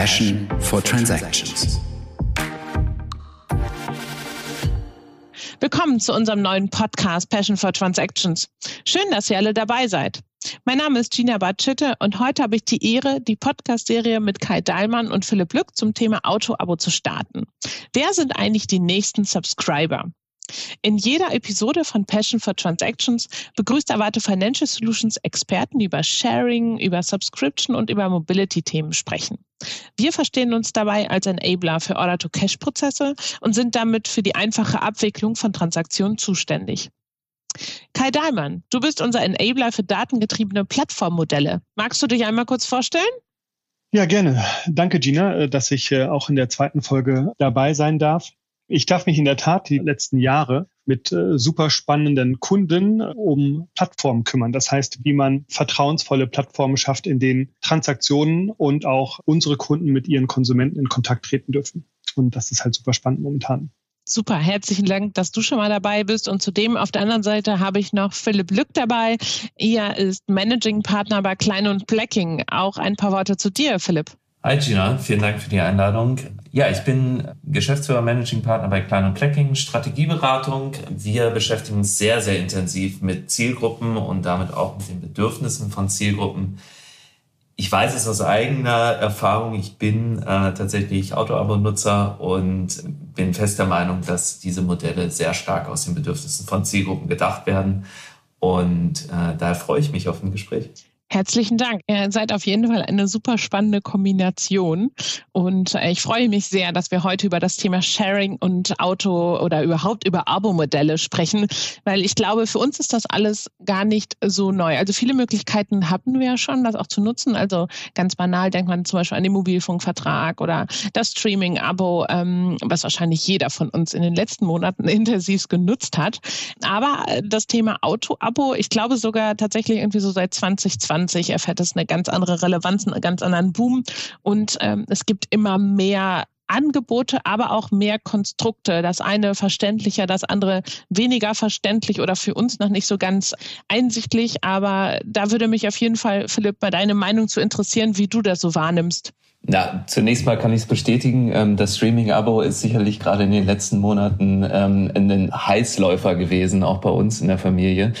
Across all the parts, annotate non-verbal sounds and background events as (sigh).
Passion for Transactions. Willkommen zu unserem neuen Podcast Passion for Transactions. Schön, dass ihr alle dabei seid. Mein Name ist Gina Bartschitte und heute habe ich die Ehre, die Podcast-Serie mit Kai Dahlmann und Philipp Lück zum Thema Auto-Abo zu starten. Wer sind eigentlich die nächsten Subscriber? In jeder Episode von Passion for Transactions begrüßt Erwarte Financial Solutions Experten, die über Sharing, über Subscription und über Mobility-Themen sprechen. Wir verstehen uns dabei als Enabler für Order-to-Cash-Prozesse und sind damit für die einfache Abwicklung von Transaktionen zuständig. Kai Dahlmann, du bist unser Enabler für datengetriebene Plattformmodelle. Magst du dich einmal kurz vorstellen? Ja, gerne. Danke, Gina, äh, dass ich äh, auch in der zweiten Folge dabei sein darf. Ich darf mich in der Tat die letzten Jahre mit äh, super spannenden Kunden um Plattformen kümmern. Das heißt, wie man vertrauensvolle Plattformen schafft, in denen Transaktionen und auch unsere Kunden mit ihren Konsumenten in Kontakt treten dürfen. Und das ist halt super spannend momentan. Super, herzlichen Dank, dass du schon mal dabei bist. Und zudem auf der anderen Seite habe ich noch Philipp Lück dabei. Er ist Managing Partner bei Klein und Blacking. Auch ein paar Worte zu dir, Philipp. Hi Gina, vielen Dank für die Einladung. Ja, ich bin Geschäftsführer Managing Partner bei Klein und Plecking Strategieberatung. Wir beschäftigen uns sehr, sehr intensiv mit Zielgruppen und damit auch mit den Bedürfnissen von Zielgruppen. Ich weiß es aus eigener Erfahrung. Ich bin äh, tatsächlich Auto-Abo-Nutzer und bin fest der Meinung, dass diese Modelle sehr stark aus den Bedürfnissen von Zielgruppen gedacht werden. Und äh, daher freue ich mich auf ein Gespräch. Herzlichen Dank. Ihr seid auf jeden Fall eine super spannende Kombination. Und äh, ich freue mich sehr, dass wir heute über das Thema Sharing und Auto oder überhaupt über Abo-Modelle sprechen, weil ich glaube, für uns ist das alles gar nicht so neu. Also viele Möglichkeiten hatten wir ja schon, das auch zu nutzen. Also ganz banal denkt man zum Beispiel an den Mobilfunkvertrag oder das Streaming-Abo, ähm, was wahrscheinlich jeder von uns in den letzten Monaten (laughs) intensiv genutzt hat. Aber äh, das Thema Auto-Abo, ich glaube sogar tatsächlich irgendwie so seit 2020 2020 erfährt es eine ganz andere Relevanz, einen ganz anderen Boom und ähm, es gibt immer mehr Angebote, aber auch mehr Konstrukte. Das eine verständlicher, das andere weniger verständlich oder für uns noch nicht so ganz einsichtlich. Aber da würde mich auf jeden Fall, Philipp, bei deiner Meinung zu interessieren, wie du das so wahrnimmst. Na, zunächst mal kann ich es bestätigen. Ähm, das Streaming-Abo ist sicherlich gerade in den letzten Monaten ähm, ein Heißläufer gewesen, auch bei uns in der Familie.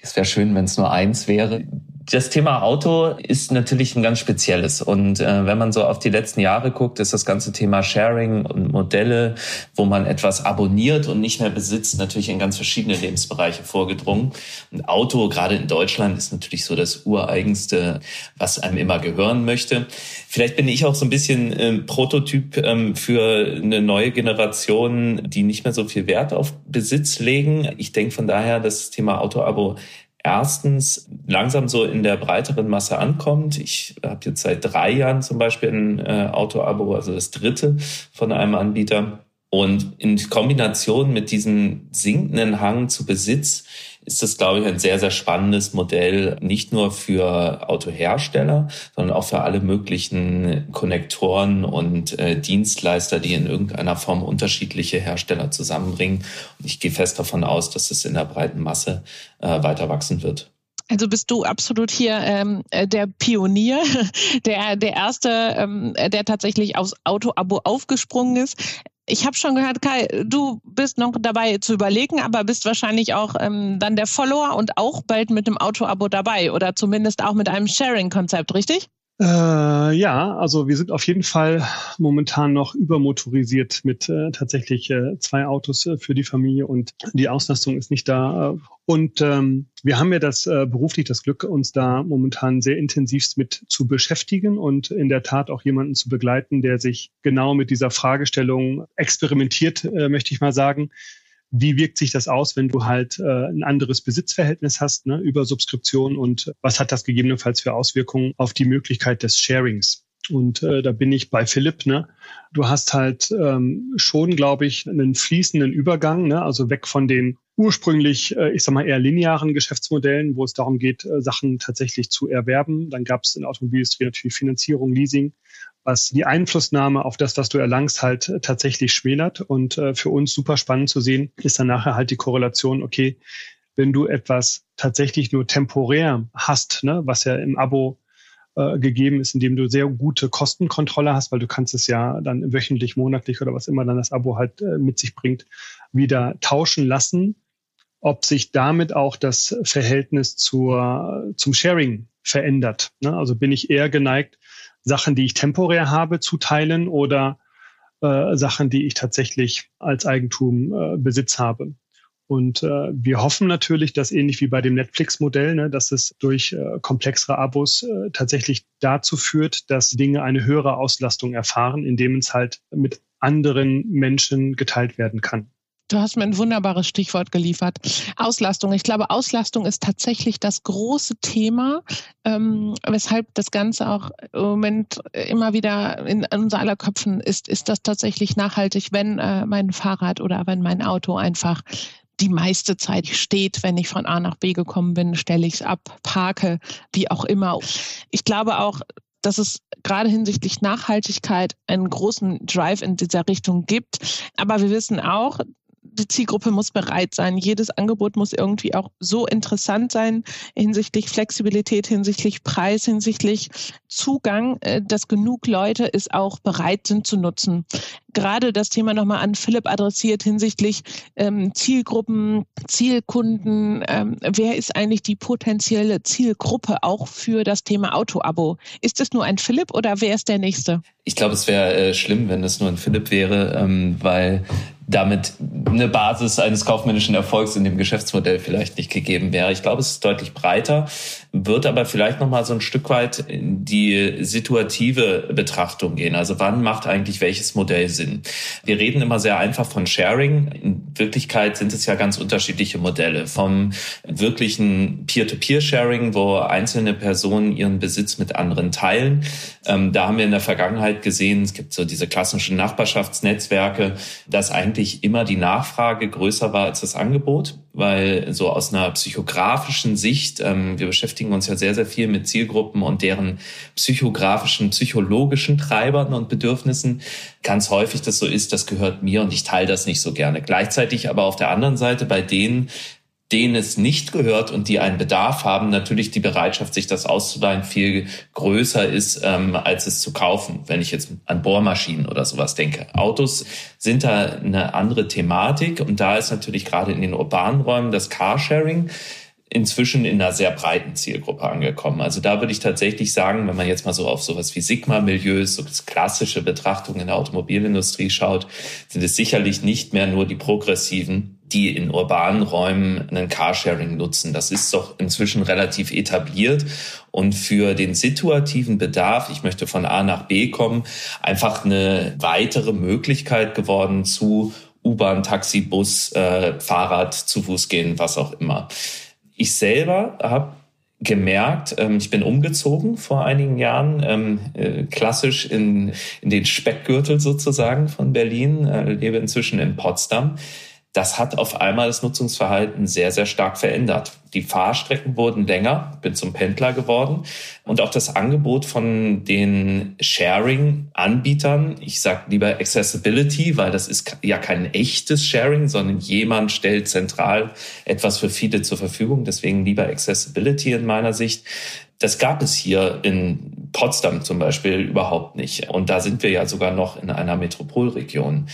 Es wäre schön, wenn es nur eins wäre das Thema Auto ist natürlich ein ganz spezielles. Und äh, wenn man so auf die letzten Jahre guckt, ist das ganze Thema Sharing und Modelle, wo man etwas abonniert und nicht mehr besitzt, natürlich in ganz verschiedene Lebensbereiche vorgedrungen. Ein Auto, gerade in Deutschland, ist natürlich so das ureigenste, was einem immer gehören möchte. Vielleicht bin ich auch so ein bisschen äh, Prototyp ähm, für eine neue Generation, die nicht mehr so viel Wert auf Besitz legen. Ich denke von daher, das Thema Auto-Abo erstens langsam so in der breiteren Masse ankommt. Ich habe jetzt seit drei Jahren zum Beispiel ein äh, Auto-Abo, also das dritte von einem Anbieter. Und in Kombination mit diesem sinkenden Hang zu Besitz ist das, glaube ich, ein sehr, sehr spannendes Modell, nicht nur für Autohersteller, sondern auch für alle möglichen Konnektoren und äh, Dienstleister, die in irgendeiner Form unterschiedliche Hersteller zusammenbringen. Und ich gehe fest davon aus, dass es in der breiten Masse äh, weiter wachsen wird. Also bist du absolut hier ähm, äh, der Pionier, (laughs) der, der Erste, ähm, der tatsächlich aufs Auto-Abo aufgesprungen ist. Ich habe schon gehört, Kai, du bist noch dabei zu überlegen, aber bist wahrscheinlich auch ähm, dann der Follower und auch bald mit dem Auto-Abo dabei oder zumindest auch mit einem Sharing-Konzept, richtig? Äh, ja, also wir sind auf jeden Fall momentan noch übermotorisiert mit äh, tatsächlich äh, zwei Autos äh, für die Familie und die Auslastung ist nicht da. Und ähm, wir haben ja das äh, beruflich das Glück, uns da momentan sehr intensivst mit zu beschäftigen und in der Tat auch jemanden zu begleiten, der sich genau mit dieser Fragestellung experimentiert, äh, möchte ich mal sagen wie wirkt sich das aus, wenn du halt äh, ein anderes Besitzverhältnis hast ne, über Subskription und was hat das gegebenenfalls für Auswirkungen auf die Möglichkeit des Sharings? Und äh, da bin ich bei Philipp. Ne? Du hast halt ähm, schon, glaube ich, einen fließenden Übergang, ne? also weg von den ursprünglich, äh, ich sag mal, eher linearen Geschäftsmodellen, wo es darum geht, äh, Sachen tatsächlich zu erwerben. Dann gab es in der Automobilindustrie natürlich Finanzierung, Leasing was die Einflussnahme auf das, was du erlangst, halt äh, tatsächlich schmälert. Und äh, für uns super spannend zu sehen, ist dann nachher halt die Korrelation, okay, wenn du etwas tatsächlich nur temporär hast, ne, was ja im Abo äh, gegeben ist, indem du sehr gute Kostenkontrolle hast, weil du kannst es ja dann wöchentlich, monatlich oder was immer dann das Abo halt äh, mit sich bringt, wieder tauschen lassen. Ob sich damit auch das Verhältnis zur, zum Sharing verändert. Ne? Also bin ich eher geneigt, Sachen, die ich temporär habe, zu teilen oder äh, Sachen, die ich tatsächlich als Eigentum äh, Besitz habe. Und äh, wir hoffen natürlich, dass ähnlich wie bei dem Netflix-Modell, ne, dass es durch äh, komplexere Abos äh, tatsächlich dazu führt, dass Dinge eine höhere Auslastung erfahren, indem es halt mit anderen Menschen geteilt werden kann. Du hast mir ein wunderbares Stichwort geliefert. Auslastung. Ich glaube, Auslastung ist tatsächlich das große Thema, ähm, weshalb das Ganze auch im Moment immer wieder in unser aller Köpfen ist. Ist das tatsächlich nachhaltig, wenn äh, mein Fahrrad oder wenn mein Auto einfach die meiste Zeit steht, wenn ich von A nach B gekommen bin, stelle ich es ab, parke, wie auch immer. Ich glaube auch, dass es gerade hinsichtlich Nachhaltigkeit einen großen Drive in dieser Richtung gibt. Aber wir wissen auch, die Zielgruppe muss bereit sein. Jedes Angebot muss irgendwie auch so interessant sein hinsichtlich Flexibilität, hinsichtlich Preis, hinsichtlich Zugang, äh, dass genug Leute es auch bereit sind zu nutzen. Gerade das Thema nochmal an Philipp adressiert hinsichtlich ähm, Zielgruppen, Zielkunden. Ähm, wer ist eigentlich die potenzielle Zielgruppe auch für das Thema Auto-Abo? Ist es nur ein Philipp oder wer ist der nächste? Ich glaube, es wäre äh, schlimm, wenn es nur ein Philipp wäre, ähm, weil damit eine Basis eines kaufmännischen Erfolgs in dem Geschäftsmodell vielleicht nicht gegeben wäre. Ich glaube, es ist deutlich breiter, wird aber vielleicht noch mal so ein Stück weit in die situative Betrachtung gehen. Also wann macht eigentlich welches Modell Sinn? Wir reden immer sehr einfach von Sharing. In Wirklichkeit sind es ja ganz unterschiedliche Modelle. Vom wirklichen Peer-to-Peer-Sharing, wo einzelne Personen ihren Besitz mit anderen teilen. Ähm, da haben wir in der Vergangenheit gesehen, es gibt so diese klassischen Nachbarschaftsnetzwerke, dass eigentlich eigentlich immer die Nachfrage größer war als das Angebot, weil so aus einer psychografischen Sicht, ähm, wir beschäftigen uns ja sehr, sehr viel mit Zielgruppen und deren psychografischen, psychologischen Treibern und Bedürfnissen. Ganz häufig das so ist, das gehört mir und ich teile das nicht so gerne. Gleichzeitig aber auf der anderen Seite bei denen, denen es nicht gehört und die einen Bedarf haben, natürlich die Bereitschaft, sich das auszuleihen, viel größer ist, ähm, als es zu kaufen, wenn ich jetzt an Bohrmaschinen oder sowas denke. Autos sind da eine andere Thematik und da ist natürlich gerade in den urbanen Räumen das Carsharing inzwischen in einer sehr breiten Zielgruppe angekommen. Also da würde ich tatsächlich sagen, wenn man jetzt mal so auf sowas wie Sigma-Milieus, so klassische Betrachtung in der Automobilindustrie schaut, sind es sicherlich nicht mehr nur die progressiven, die in urbanen Räumen einen Carsharing nutzen. Das ist doch inzwischen relativ etabliert und für den situativen Bedarf, ich möchte von A nach B kommen, einfach eine weitere Möglichkeit geworden zu U-Bahn, Taxi, Bus, äh, Fahrrad, zu Fuß gehen, was auch immer. Ich selber habe gemerkt, ähm, ich bin umgezogen vor einigen Jahren, ähm, äh, klassisch in, in den Speckgürtel sozusagen von Berlin, äh, lebe inzwischen in Potsdam das hat auf einmal das Nutzungsverhalten sehr, sehr stark verändert. Die Fahrstrecken wurden länger, bin zum Pendler geworden und auch das Angebot von den Sharing-Anbietern, ich sage lieber Accessibility, weil das ist ja kein echtes Sharing, sondern jemand stellt zentral etwas für viele zur Verfügung, deswegen lieber Accessibility in meiner Sicht. Das gab es hier in Potsdam zum Beispiel überhaupt nicht. Und da sind wir ja sogar noch in einer Metropolregion.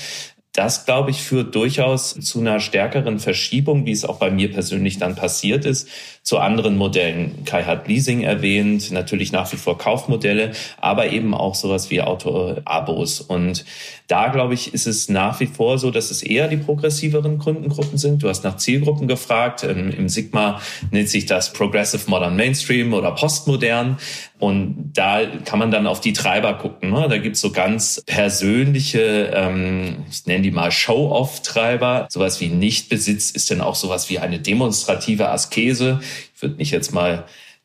Das, glaube ich, führt durchaus zu einer stärkeren Verschiebung, wie es auch bei mir persönlich dann passiert ist, zu anderen Modellen. Kai hat Leasing erwähnt, natürlich nach wie vor Kaufmodelle, aber eben auch sowas wie Auto-Abos. Und da, glaube ich, ist es nach wie vor so, dass es eher die progressiveren Kundengruppen sind. Du hast nach Zielgruppen gefragt. Im Sigma nennt sich das Progressive Modern Mainstream oder Postmodern. Und da kann man dann auf die Treiber gucken. Ne? Da gibt's so ganz persönliche, ähm, ich nenne die mal Show-off-Treiber. Sowas wie Nichtbesitz ist dann auch sowas wie eine demonstrative Askese. Ich würde mich jetzt mal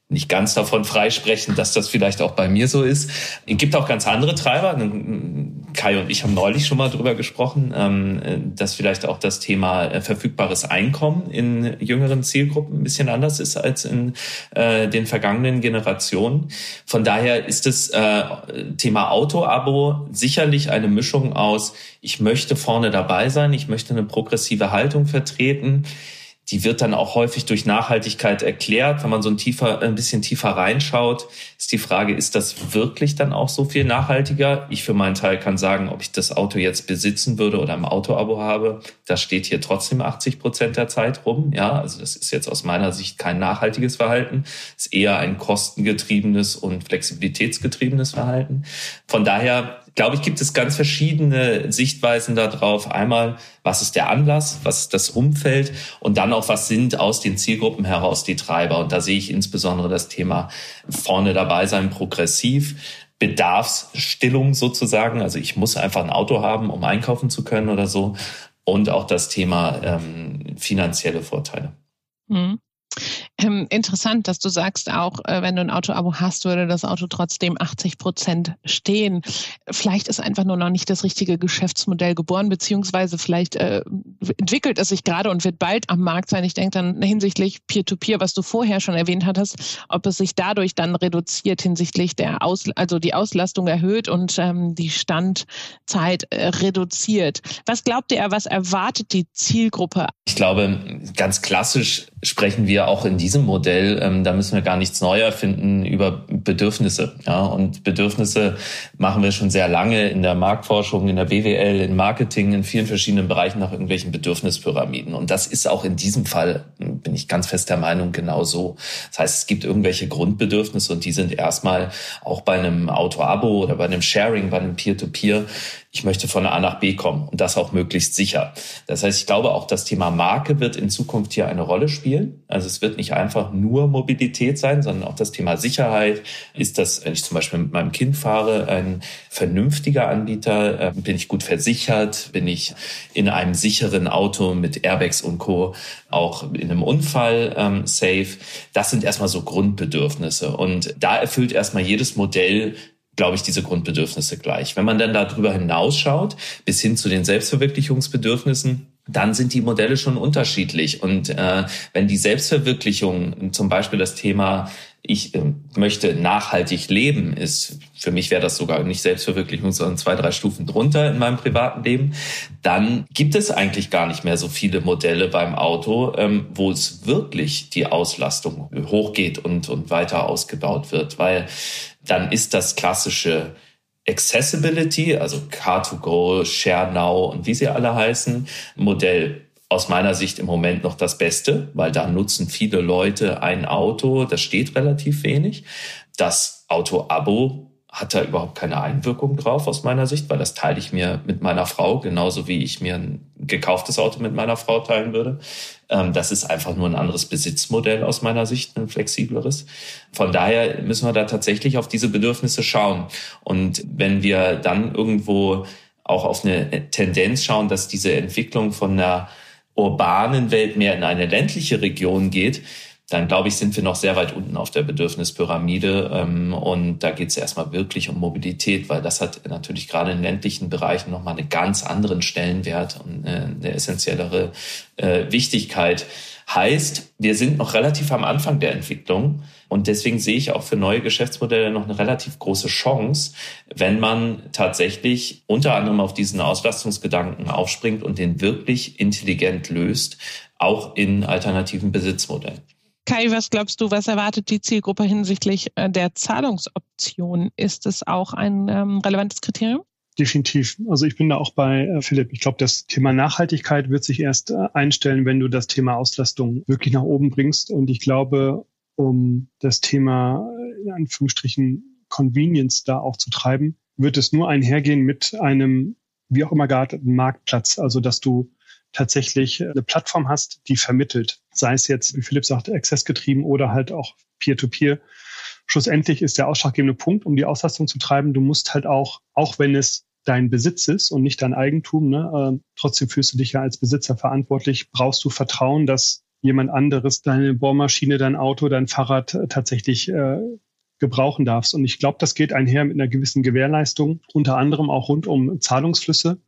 nicht ganz davon freisprechen, dass das vielleicht auch bei mir so ist. Es gibt auch ganz andere Treiber. Kai und ich haben neulich schon mal drüber gesprochen, ähm, dass vielleicht auch das Thema äh, verfügbares Einkommen in jüngeren Zielgruppen ein bisschen anders ist als in äh, den vergangenen Generationen. Von daher ist das äh, Thema Auto-Abo sicherlich eine Mischung aus, ich möchte vorne dabei sein, ich möchte eine progressive Haltung vertreten die wird dann auch häufig durch Nachhaltigkeit erklärt. Wenn man so ein, tiefer, ein bisschen tiefer reinschaut, ist die Frage, ist das wirklich dann auch so viel nachhaltiger? Ich für meinen Teil kann sagen, ob ich das Auto jetzt besitzen würde oder im Autoabo habe, das steht hier trotzdem 80 Prozent der Zeit rum. Ja, also das ist jetzt aus meiner Sicht kein nachhaltiges Verhalten, ist eher ein kostengetriebenes und flexibilitätsgetriebenes Verhalten. Von daher glaube ich, gibt es ganz verschiedene Sichtweisen darauf. Einmal, was ist der Anlass, was ist das Umfeld und dann auch, was sind aus den Zielgruppen heraus die Treiber. Und da sehe ich insbesondere das Thema vorne dabei sein, progressiv. Bedarfsstillung sozusagen. Also ich muss einfach ein Auto haben, um einkaufen zu können oder so. Und auch das Thema ähm, finanzielle Vorteile. Mhm. Ähm, interessant, dass du sagst, auch äh, wenn du ein Auto-Abo hast, würde das Auto trotzdem 80 Prozent stehen. Vielleicht ist einfach nur noch nicht das richtige Geschäftsmodell geboren, beziehungsweise vielleicht äh, entwickelt es sich gerade und wird bald am Markt sein. Ich denke dann hinsichtlich Peer-to-Peer, -Peer, was du vorher schon erwähnt hattest, ob es sich dadurch dann reduziert hinsichtlich der Aus, also die Auslastung erhöht und ähm, die Standzeit äh, reduziert. Was glaubt ihr, was erwartet die Zielgruppe? Ich glaube, ganz klassisch sprechen wir auch in diesem Modell, ähm, da müssen wir gar nichts neu erfinden über Bedürfnisse. Ja, und Bedürfnisse machen wir schon sehr lange in der Marktforschung, in der BWL, in Marketing, in vielen verschiedenen Bereichen nach irgendwelchen Bedürfnispyramiden. Und das ist auch in diesem Fall, bin ich ganz fest der Meinung, genau so. Das heißt, es gibt irgendwelche Grundbedürfnisse und die sind erstmal auch bei einem Auto-Abo oder bei einem Sharing, bei einem Peer-to-Peer ich möchte von A nach B kommen und das auch möglichst sicher. Das heißt, ich glaube auch das Thema Marke wird in Zukunft hier eine Rolle spielen. Also es wird nicht einfach nur Mobilität sein, sondern auch das Thema Sicherheit. Ist das, wenn ich zum Beispiel mit meinem Kind fahre, ein vernünftiger Anbieter? Äh, bin ich gut versichert? Bin ich in einem sicheren Auto mit Airbags und Co. auch in einem Unfall ähm, safe? Das sind erstmal so Grundbedürfnisse. Und da erfüllt erstmal jedes Modell glaube ich, diese Grundbedürfnisse gleich. Wenn man dann darüber hinausschaut, bis hin zu den Selbstverwirklichungsbedürfnissen, dann sind die Modelle schon unterschiedlich. Und äh, wenn die Selbstverwirklichung, zum Beispiel das Thema, ich äh, möchte nachhaltig leben, ist, für mich wäre das sogar nicht Selbstverwirklichung, sondern zwei, drei Stufen drunter in meinem privaten Leben, dann gibt es eigentlich gar nicht mehr so viele Modelle beim Auto, ähm, wo es wirklich die Auslastung hochgeht und, und weiter ausgebaut wird. Weil dann ist das klassische Accessibility, also Car2Go, Share Now und wie sie alle heißen, Modell aus meiner Sicht im Moment noch das Beste, weil da nutzen viele Leute ein Auto, das steht relativ wenig. Das Auto-Abo hat da überhaupt keine Einwirkung drauf aus meiner Sicht, weil das teile ich mir mit meiner Frau, genauso wie ich mir ein gekauftes Auto mit meiner Frau teilen würde. Ähm, das ist einfach nur ein anderes Besitzmodell aus meiner Sicht, ein flexibleres. Von daher müssen wir da tatsächlich auf diese Bedürfnisse schauen. Und wenn wir dann irgendwo auch auf eine Tendenz schauen, dass diese Entwicklung von einer urbanen Welt mehr in eine ländliche Region geht, dann glaube ich, sind wir noch sehr weit unten auf der Bedürfnispyramide. Ähm, und da geht es erstmal wirklich um Mobilität, weil das hat natürlich gerade in ländlichen Bereichen nochmal einen ganz anderen Stellenwert und eine essentiellere äh, Wichtigkeit. Heißt, wir sind noch relativ am Anfang der Entwicklung. Und deswegen sehe ich auch für neue Geschäftsmodelle noch eine relativ große Chance, wenn man tatsächlich unter anderem auf diesen Auslastungsgedanken aufspringt und den wirklich intelligent löst, auch in alternativen Besitzmodellen. Kai, was glaubst du, was erwartet die Zielgruppe hinsichtlich äh, der Zahlungsoption? Ist es auch ein ähm, relevantes Kriterium? Definitiv. Also ich bin da auch bei äh, Philipp. Ich glaube, das Thema Nachhaltigkeit wird sich erst äh, einstellen, wenn du das Thema Auslastung wirklich nach oben bringst. Und ich glaube, um das Thema in Anführungsstrichen Convenience da auch zu treiben, wird es nur einhergehen mit einem, wie auch immer gearteten Marktplatz. Also dass du tatsächlich eine Plattform hast, die vermittelt, sei es jetzt, wie Philipp sagte, accessgetrieben oder halt auch Peer-to-Peer. Schlussendlich ist der ausschlaggebende Punkt, um die Auslastung zu treiben, du musst halt auch, auch wenn es dein Besitz ist und nicht dein Eigentum, ne, äh, trotzdem fühlst du dich ja als Besitzer verantwortlich, brauchst du Vertrauen, dass jemand anderes deine Bohrmaschine, dein Auto, dein Fahrrad äh, tatsächlich äh, gebrauchen darfst. Und ich glaube, das geht einher mit einer gewissen Gewährleistung, unter anderem auch rund um Zahlungsflüsse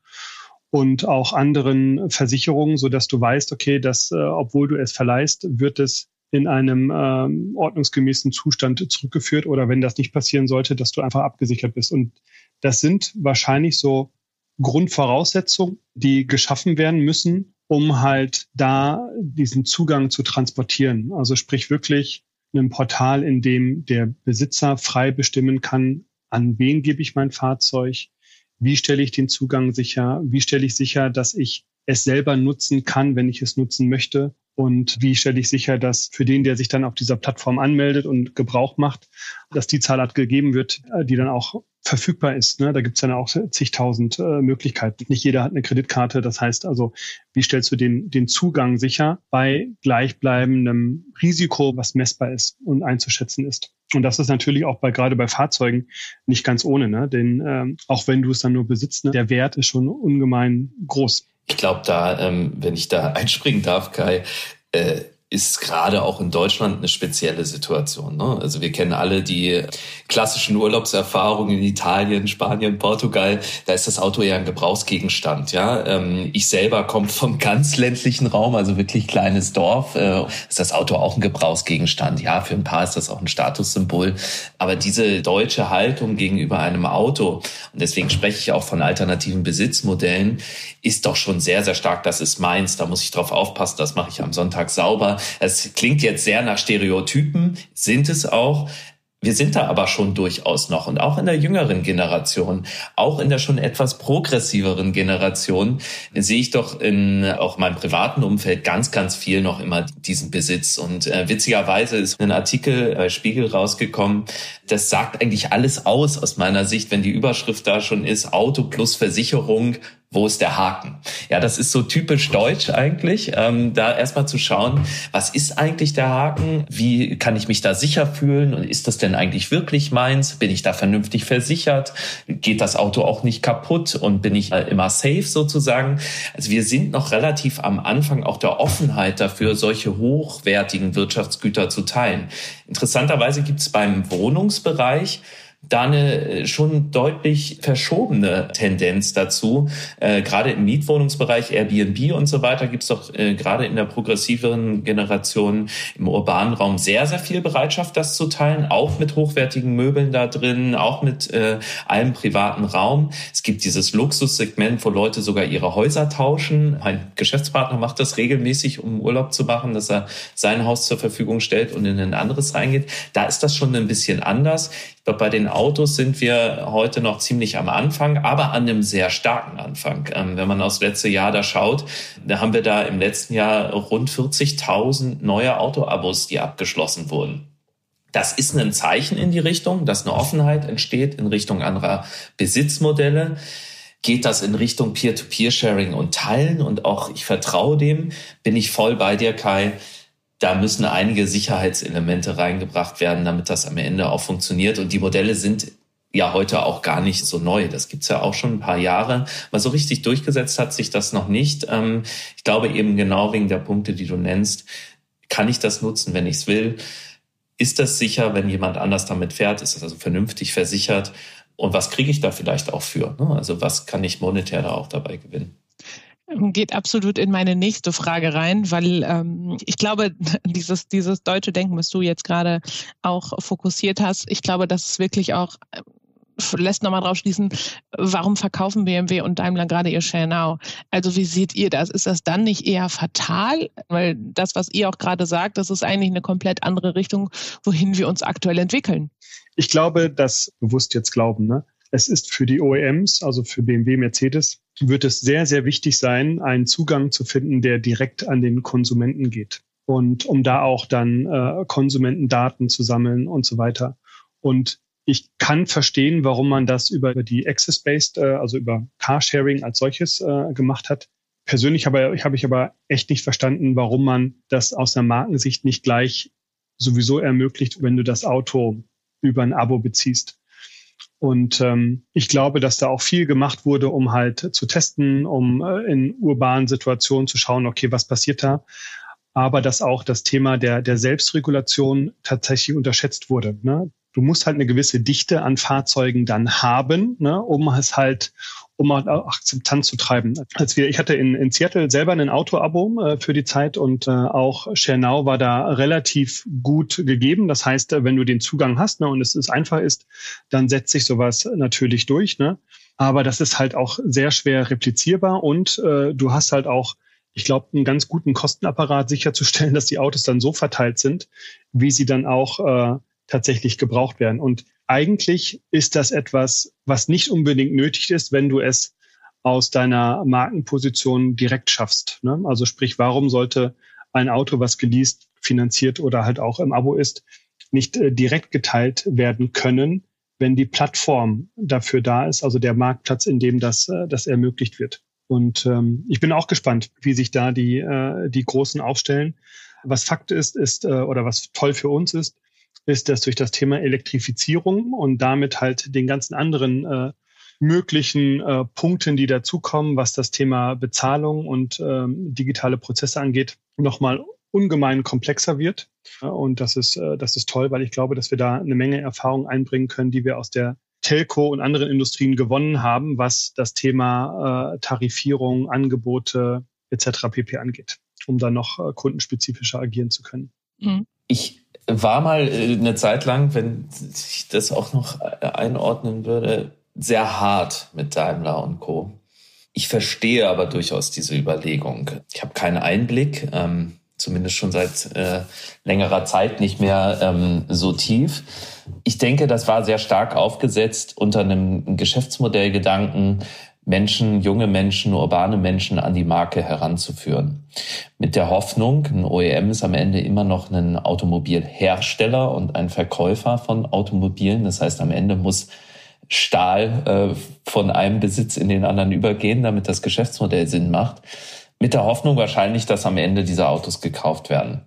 und auch anderen Versicherungen, so dass du weißt, okay, dass äh, obwohl du es verleihst, wird es in einem ähm, ordnungsgemäßen Zustand zurückgeführt oder wenn das nicht passieren sollte, dass du einfach abgesichert bist. Und das sind wahrscheinlich so Grundvoraussetzungen, die geschaffen werden müssen, um halt da diesen Zugang zu transportieren. Also sprich wirklich ein Portal, in dem der Besitzer frei bestimmen kann, an wen gebe ich mein Fahrzeug, wie stelle ich den Zugang sicher, wie stelle ich sicher, dass ich es selber nutzen kann, wenn ich es nutzen möchte und wie stelle ich sicher, dass für den, der sich dann auf dieser Plattform anmeldet und Gebrauch macht, dass die Zahlart gegeben wird, äh, die dann auch verfügbar ist. Ne? Da gibt es dann auch zigtausend äh, Möglichkeiten. Nicht jeder hat eine Kreditkarte. Das heißt also, wie stellst du den, den Zugang sicher bei gleichbleibendem Risiko, was messbar ist und einzuschätzen ist? Und das ist natürlich auch bei gerade bei Fahrzeugen nicht ganz ohne, ne? Denn ähm, auch wenn du es dann nur besitzt, ne, der Wert ist schon ungemein groß. Ich glaube, da, ähm, wenn ich da (laughs) einspringen darf, Kai, äh, ist gerade auch in Deutschland eine spezielle Situation. Ne? Also wir kennen alle die klassischen Urlaubserfahrungen in Italien, Spanien, Portugal. Da ist das Auto eher ein Gebrauchsgegenstand. Ja, ähm, ich selber komme vom ganz ländlichen Raum, also wirklich kleines Dorf. Äh, ist das Auto auch ein Gebrauchsgegenstand? Ja, für ein paar ist das auch ein Statussymbol. Aber diese deutsche Haltung gegenüber einem Auto und deswegen spreche ich auch von alternativen Besitzmodellen, ist doch schon sehr, sehr stark. Das ist meins. Da muss ich drauf aufpassen. Das mache ich am Sonntag sauber es klingt jetzt sehr nach Stereotypen, sind es auch. Wir sind da aber schon durchaus noch und auch in der jüngeren Generation, auch in der schon etwas progressiveren Generation sehe ich doch in auch meinem privaten Umfeld ganz, ganz viel noch immer diesen Besitz. Und äh, witzigerweise ist ein Artikel bei Spiegel rausgekommen, das sagt eigentlich alles aus aus meiner Sicht, wenn die Überschrift da schon ist, Auto plus Versicherung wo ist der Haken? Ja, das ist so typisch deutsch eigentlich, ähm, da erstmal zu schauen, was ist eigentlich der Haken? Wie kann ich mich da sicher fühlen? Und ist das denn eigentlich wirklich meins? Bin ich da vernünftig versichert? Geht das Auto auch nicht kaputt? Und bin ich immer safe sozusagen? Also wir sind noch relativ am Anfang auch der Offenheit dafür, solche hochwertigen Wirtschaftsgüter zu teilen. Interessanterweise gibt es beim Wohnungsbereich da eine äh, schon deutlich verschobene Tendenz dazu. Äh, gerade im Mietwohnungsbereich, Airbnb und so weiter, gibt es doch äh, gerade in der progressiveren Generation im urbanen Raum sehr, sehr viel Bereitschaft, das zu teilen, auch mit hochwertigen Möbeln da drin, auch mit äh, allem privaten Raum. Es gibt dieses Luxussegment, wo Leute sogar ihre Häuser tauschen. Mein Geschäftspartner macht das regelmäßig, um Urlaub zu machen, dass er sein Haus zur Verfügung stellt und in ein anderes reingeht. Da ist das schon ein bisschen anders. Glaube, bei den Autos sind wir heute noch ziemlich am Anfang, aber an einem sehr starken Anfang. Ähm, wenn man aufs letzte Jahr da schaut, da haben wir da im letzten Jahr rund 40.000 neue Autoabos, die abgeschlossen wurden. Das ist ein Zeichen in die Richtung, dass eine Offenheit entsteht in Richtung anderer Besitzmodelle geht das in Richtung Peer-to-Peer-Sharing und Teilen und auch ich vertraue dem, bin ich voll bei dir, Kai da müssen einige Sicherheitselemente reingebracht werden, damit das am Ende auch funktioniert. Und die Modelle sind ja heute auch gar nicht so neu. Das gibt's ja auch schon ein paar Jahre. Aber so richtig durchgesetzt hat sich das noch nicht. Ähm, ich glaube eben genau wegen der Punkte, die du nennst, kann ich das nutzen, wenn ich es will. Ist das sicher, wenn jemand anders damit fährt? Ist das also vernünftig versichert? Und was kriege ich da vielleicht auch für? Ne? Also was kann ich monetär da auch dabei gewinnen? Geht absolut in meine nächste Frage rein, weil ähm, ich glaube, (laughs) dieses, dieses deutsche Denken, was du jetzt gerade auch fokussiert hast, ich glaube, das ist wirklich auch äh, lässt nochmal drauf schließen, warum verkaufen BMW und Daimler gerade ihr Share Now? Also wie seht ihr das? Ist das dann nicht eher fatal? Weil das, was ihr auch gerade sagt, das ist eigentlich eine komplett andere Richtung, wohin wir uns aktuell entwickeln. Ich glaube, das bewusst jetzt glauben, ne? Es ist für die OEMs, also für BMW, Mercedes, wird es sehr, sehr wichtig sein, einen Zugang zu finden, der direkt an den Konsumenten geht. Und um da auch dann äh, Konsumentendaten zu sammeln und so weiter. Und ich kann verstehen, warum man das über die Access-Based, äh, also über Carsharing als solches äh, gemacht hat. Persönlich habe, habe ich aber echt nicht verstanden, warum man das aus der Markensicht nicht gleich sowieso ermöglicht, wenn du das Auto über ein Abo beziehst. Und ähm, ich glaube, dass da auch viel gemacht wurde, um halt zu testen, um äh, in urbanen Situationen zu schauen, okay, was passiert da? Aber dass auch das Thema der, der Selbstregulation tatsächlich unterschätzt wurde. Ne? Du musst halt eine gewisse Dichte an Fahrzeugen dann haben, ne, um es halt, um Akzeptanz zu treiben. Als wir, ich hatte in, in Seattle selber ein Auto-Abo äh, für die Zeit und äh, auch ShareNow war da relativ gut gegeben. Das heißt, äh, wenn du den Zugang hast ne, und es ist einfach ist, dann setzt sich sowas natürlich durch. Ne? Aber das ist halt auch sehr schwer replizierbar und äh, du hast halt auch ich glaube, einen ganz guten Kostenapparat sicherzustellen, (laughs) dass die Autos dann so verteilt sind, wie sie dann auch äh, tatsächlich gebraucht werden. Und eigentlich ist das etwas, was nicht unbedingt nötig ist, wenn du es aus deiner Markenposition direkt schaffst. Ne? Also sprich, warum sollte ein Auto, was geleast, finanziert oder halt auch im Abo ist, nicht äh, direkt geteilt werden können, wenn die Plattform dafür da ist, also der Marktplatz, in dem das, äh, das ermöglicht wird. Und ähm, ich bin auch gespannt, wie sich da die, äh, die Großen aufstellen. Was Fakt ist, ist, äh, oder was toll für uns ist, ist, dass durch das Thema Elektrifizierung und damit halt den ganzen anderen äh, möglichen äh, Punkten, die dazukommen, was das Thema Bezahlung und ähm, digitale Prozesse angeht, nochmal ungemein komplexer wird. Und das ist, äh, das ist toll, weil ich glaube, dass wir da eine Menge Erfahrung einbringen können, die wir aus der Telco und anderen Industrien gewonnen haben, was das Thema äh, Tarifierung, Angebote etc. pp angeht, um dann noch äh, kundenspezifischer agieren zu können. Mhm. Ich war mal äh, eine Zeit lang, wenn ich das auch noch äh, einordnen würde, sehr hart mit Daimler und Co. Ich verstehe aber durchaus diese Überlegung. Ich habe keinen Einblick. Ähm, zumindest schon seit äh, längerer Zeit nicht mehr ähm, so tief. Ich denke, das war sehr stark aufgesetzt unter einem Geschäftsmodellgedanken, Menschen, junge Menschen, urbane Menschen an die Marke heranzuführen. Mit der Hoffnung, ein OEM ist am Ende immer noch ein Automobilhersteller und ein Verkäufer von Automobilen. Das heißt, am Ende muss Stahl äh, von einem Besitz in den anderen übergehen, damit das Geschäftsmodell Sinn macht mit der Hoffnung wahrscheinlich, dass am Ende diese Autos gekauft werden.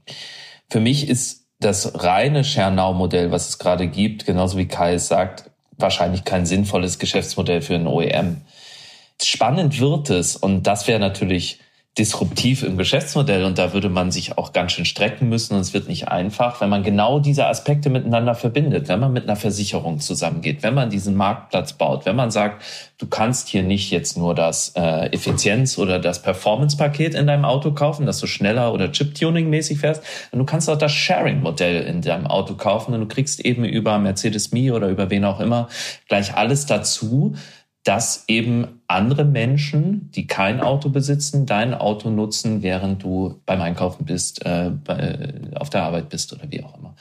Für mich ist das reine Schernau-Modell, was es gerade gibt, genauso wie Kai es sagt, wahrscheinlich kein sinnvolles Geschäftsmodell für ein OEM. Spannend wird es, und das wäre natürlich disruptiv im Geschäftsmodell. Und da würde man sich auch ganz schön strecken müssen. Und es wird nicht einfach, wenn man genau diese Aspekte miteinander verbindet, wenn man mit einer Versicherung zusammengeht, wenn man diesen Marktplatz baut, wenn man sagt, du kannst hier nicht jetzt nur das äh, Effizienz- oder das Performance-Paket in deinem Auto kaufen, dass du schneller oder Chip-Tuning-mäßig fährst, und du kannst auch das Sharing-Modell in deinem Auto kaufen. Und du kriegst eben über Mercedes-Me oder über wen auch immer gleich alles dazu, dass eben andere Menschen, die kein Auto besitzen, dein Auto nutzen, während du beim Einkaufen bist, äh, bei, auf der Arbeit bist oder wie auch immer.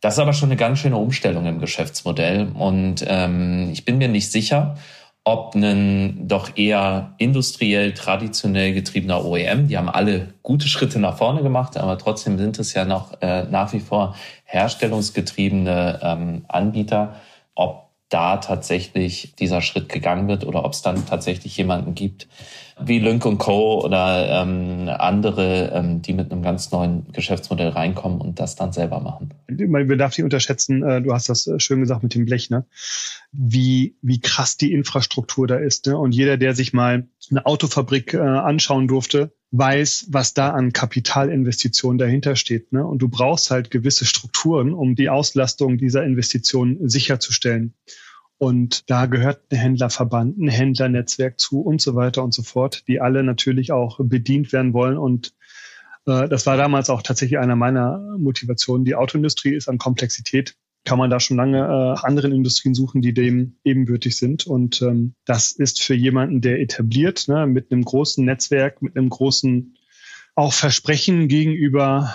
Das ist aber schon eine ganz schöne Umstellung im Geschäftsmodell und ähm, ich bin mir nicht sicher, ob ein doch eher industriell, traditionell getriebener OEM, die haben alle gute Schritte nach vorne gemacht, aber trotzdem sind es ja noch äh, nach wie vor herstellungsgetriebene ähm, Anbieter, ob da tatsächlich dieser Schritt gegangen wird oder ob es dann tatsächlich jemanden gibt wie Lynk Co. oder ähm, andere, ähm, die mit einem ganz neuen Geschäftsmodell reinkommen und das dann selber machen. Man darf nicht unterschätzen, äh, du hast das äh, schön gesagt mit dem Blech, ne? wie, wie krass die Infrastruktur da ist. Ne? Und jeder, der sich mal eine Autofabrik äh, anschauen durfte, weiß, was da an Kapitalinvestitionen dahinter steht. Ne? Und du brauchst halt gewisse Strukturen, um die Auslastung dieser Investitionen sicherzustellen. Und da gehört ein Händlerverband, ein Händlernetzwerk zu und so weiter und so fort, die alle natürlich auch bedient werden wollen. Und äh, das war damals auch tatsächlich einer meiner Motivationen. Die Autoindustrie ist an Komplexität kann man da schon lange äh, anderen Industrien suchen, die dem ebenbürtig sind. Und ähm, das ist für jemanden, der etabliert, ne, mit einem großen Netzwerk, mit einem großen auch Versprechen gegenüber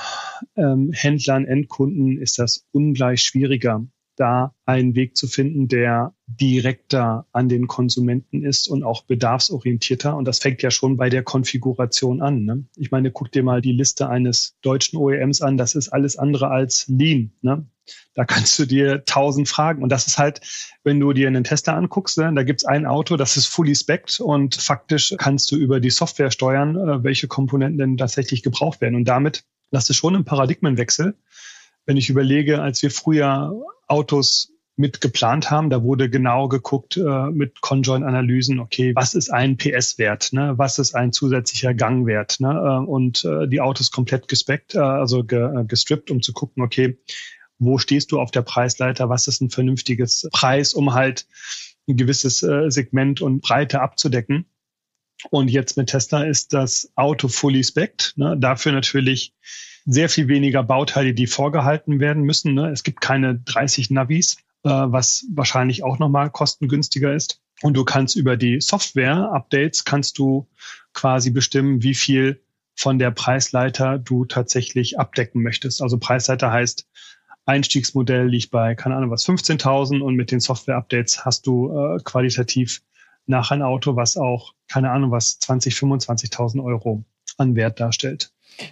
ähm, Händlern, Endkunden, ist das ungleich schwieriger, da einen Weg zu finden, der direkter an den Konsumenten ist und auch bedarfsorientierter. Und das fängt ja schon bei der Konfiguration an. Ne? Ich meine, guck dir mal die Liste eines deutschen OEMs an. Das ist alles andere als Lean. Ne? Da kannst du dir tausend Fragen. Und das ist halt, wenn du dir einen Tesla anguckst, ne, da gibt's ein Auto, das ist fully spec'd und faktisch kannst du über die Software steuern, äh, welche Komponenten denn tatsächlich gebraucht werden. Und damit, das ist schon ein Paradigmenwechsel. Wenn ich überlege, als wir früher Autos mit geplant haben. Da wurde genau geguckt äh, mit Conjoint-Analysen, okay, was ist ein PS-Wert, ne? was ist ein zusätzlicher Gangwert ne? Äh, und äh, die Autos komplett gespeckt, äh, also ge, äh, gestrippt, um zu gucken, okay, wo stehst du auf der Preisleiter, was ist ein vernünftiges Preis, um halt ein gewisses äh, Segment und Breite abzudecken. Und jetzt mit Tesla ist das Auto fully specced. Ne? Dafür natürlich sehr viel weniger Bauteile, die vorgehalten werden müssen. Ne? Es gibt keine 30 Navis, äh, was wahrscheinlich auch nochmal kostengünstiger ist. Und du kannst über die Software-Updates kannst du quasi bestimmen, wie viel von der Preisleiter du tatsächlich abdecken möchtest. Also Preisleiter heißt, Einstiegsmodell liegt bei, keine Ahnung was, 15.000 und mit den Software-Updates hast du äh, qualitativ nach ein Auto, was auch, keine Ahnung was, 20, 25.000 Euro an Wert darstellt.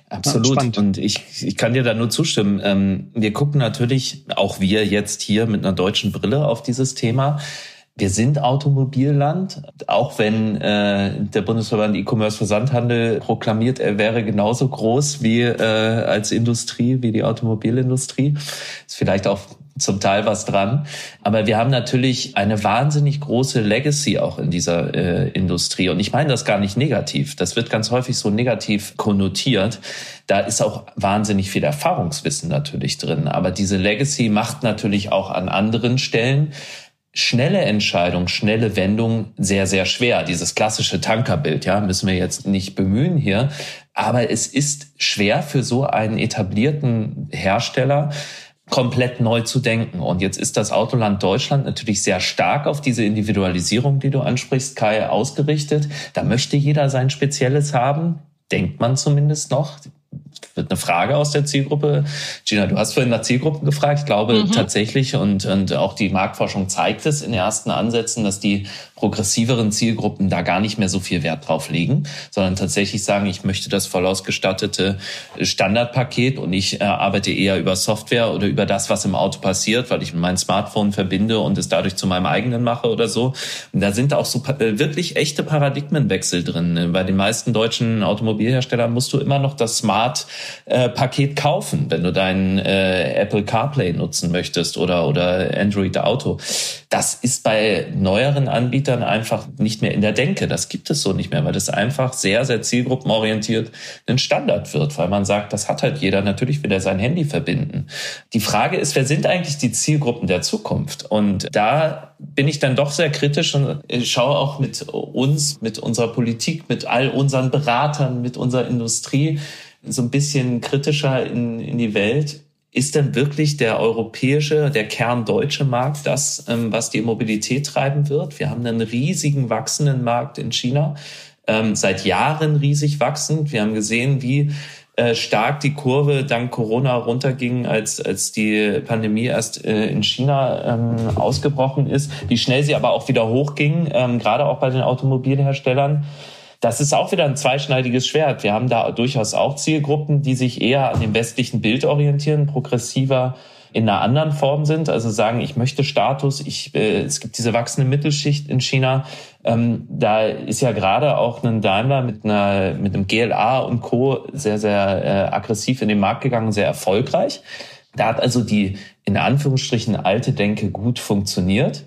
Absolut. Ja, und ich, ich kann dir da nur zustimmen. Ähm, wir gucken natürlich, auch wir jetzt hier mit einer deutschen Brille auf dieses Thema. Wir sind Automobilland, auch wenn äh, der Bundesverband E-Commerce Versandhandel proklamiert, er wäre genauso groß wie äh, als Industrie, wie die Automobilindustrie. Ist vielleicht auch zum Teil was dran. Aber wir haben natürlich eine wahnsinnig große Legacy auch in dieser äh, Industrie. Und ich meine das gar nicht negativ. Das wird ganz häufig so negativ konnotiert. Da ist auch wahnsinnig viel Erfahrungswissen natürlich drin. Aber diese Legacy macht natürlich auch an anderen Stellen schnelle Entscheidung, schnelle Wendung sehr, sehr schwer. Dieses klassische Tankerbild, ja, müssen wir jetzt nicht bemühen hier. Aber es ist schwer für so einen etablierten Hersteller, komplett neu zu denken. Und jetzt ist das Autoland Deutschland natürlich sehr stark auf diese Individualisierung, die du ansprichst, Kai, ausgerichtet. Da möchte jeder sein Spezielles haben, denkt man zumindest noch wird eine Frage aus der Zielgruppe. Gina, du hast vorhin nach Zielgruppen gefragt. Ich glaube mhm. tatsächlich und, und auch die Marktforschung zeigt es in ersten Ansätzen, dass die progressiveren Zielgruppen da gar nicht mehr so viel Wert drauf legen, sondern tatsächlich sagen, ich möchte das voll ausgestattete Standardpaket und ich äh, arbeite eher über Software oder über das, was im Auto passiert, weil ich mein Smartphone verbinde und es dadurch zu meinem eigenen mache oder so. Und da sind auch so äh, wirklich echte Paradigmenwechsel drin. Bei den meisten deutschen Automobilherstellern musst du immer noch das Smart-Paket kaufen, wenn du deinen äh, Apple CarPlay nutzen möchtest oder, oder Android Auto. Das ist bei neueren Anbietern einfach nicht mehr in der Denke. Das gibt es so nicht mehr, weil das einfach sehr, sehr zielgruppenorientiert ein Standard wird, weil man sagt, das hat halt jeder. Natürlich will er sein Handy verbinden. Die Frage ist, wer sind eigentlich die Zielgruppen der Zukunft? Und da bin ich dann doch sehr kritisch und schaue auch mit uns, mit unserer Politik, mit all unseren Beratern, mit unserer Industrie so ein bisschen kritischer in, in die Welt ist denn wirklich der europäische, der kerndeutsche Markt das, ähm, was die Mobilität treiben wird? Wir haben einen riesigen wachsenden Markt in China, ähm, seit Jahren riesig wachsend. Wir haben gesehen, wie äh, stark die Kurve dank Corona runterging, als, als die Pandemie erst äh, in China ähm, ausgebrochen ist, wie schnell sie aber auch wieder hochging, ähm, gerade auch bei den Automobilherstellern. Das ist auch wieder ein zweischneidiges Schwert. Wir haben da durchaus auch Zielgruppen, die sich eher an dem westlichen Bild orientieren, progressiver in einer anderen Form sind, also sagen, ich möchte Status, ich, äh, es gibt diese wachsende Mittelschicht in China. Ähm, da ist ja gerade auch ein Daimler mit einer mit einem GLA und Co. sehr sehr äh, aggressiv in den Markt gegangen, sehr erfolgreich. Da hat also die in Anführungsstrichen alte Denke gut funktioniert.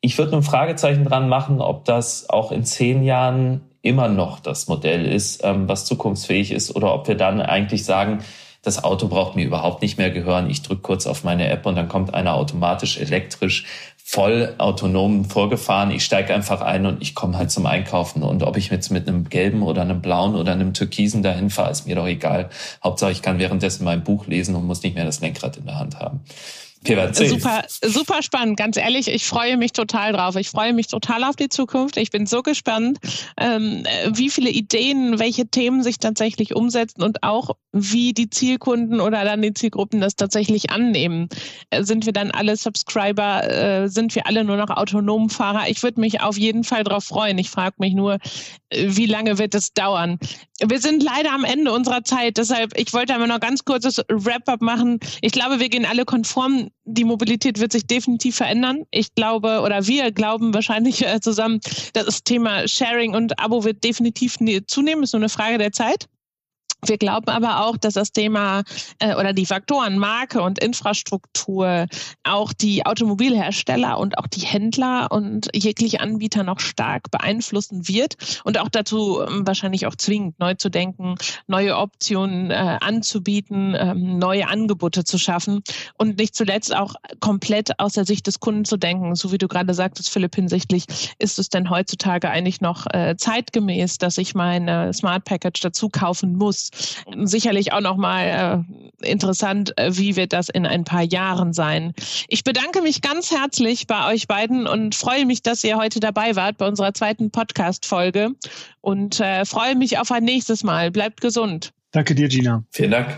Ich würde ein Fragezeichen dran machen, ob das auch in zehn Jahren immer noch das Modell ist, ähm, was zukunftsfähig ist, oder ob wir dann eigentlich sagen, das Auto braucht mir überhaupt nicht mehr gehören. Ich drücke kurz auf meine App und dann kommt einer automatisch elektrisch voll autonom vorgefahren. Ich steige einfach ein und ich komme halt zum Einkaufen. Und ob ich jetzt mit einem gelben oder einem blauen oder einem türkisen dahin fahre, ist mir doch egal. Hauptsache, ich kann währenddessen mein Buch lesen und muss nicht mehr das Lenkrad in der Hand haben. Super, super spannend. Ganz ehrlich, ich freue mich total drauf. Ich freue mich total auf die Zukunft. Ich bin so gespannt, ähm, wie viele Ideen, welche Themen sich tatsächlich umsetzen und auch wie die Zielkunden oder dann die Zielgruppen das tatsächlich annehmen. Äh, sind wir dann alle Subscriber? Äh, sind wir alle nur noch autonomen Fahrer? Ich würde mich auf jeden Fall darauf freuen. Ich frage mich nur, äh, wie lange wird es dauern? Wir sind leider am Ende unserer Zeit. Deshalb, ich wollte aber noch ganz kurzes Wrap-up machen. Ich glaube, wir gehen alle konform. Die Mobilität wird sich definitiv verändern. Ich glaube, oder wir glauben wahrscheinlich äh, zusammen, dass das Thema Sharing und Abo wird definitiv ne, zunehmen. Ist nur eine Frage der Zeit. Wir glauben aber auch, dass das Thema äh, oder die Faktoren Marke und Infrastruktur auch die Automobilhersteller und auch die Händler und jegliche Anbieter noch stark beeinflussen wird und auch dazu ähm, wahrscheinlich auch zwingt, neu zu denken, neue Optionen äh, anzubieten, ähm, neue Angebote zu schaffen und nicht zuletzt auch komplett aus der Sicht des Kunden zu denken. So wie du gerade sagtest, Philipp, hinsichtlich, ist es denn heutzutage eigentlich noch äh, zeitgemäß, dass ich meine Smart Package dazu kaufen muss? Ist sicherlich auch nochmal äh, interessant, äh, wie wird das in ein paar Jahren sein. Ich bedanke mich ganz herzlich bei euch beiden und freue mich, dass ihr heute dabei wart bei unserer zweiten Podcast-Folge und äh, freue mich auf ein nächstes Mal. Bleibt gesund. Danke dir, Gina. Vielen Dank.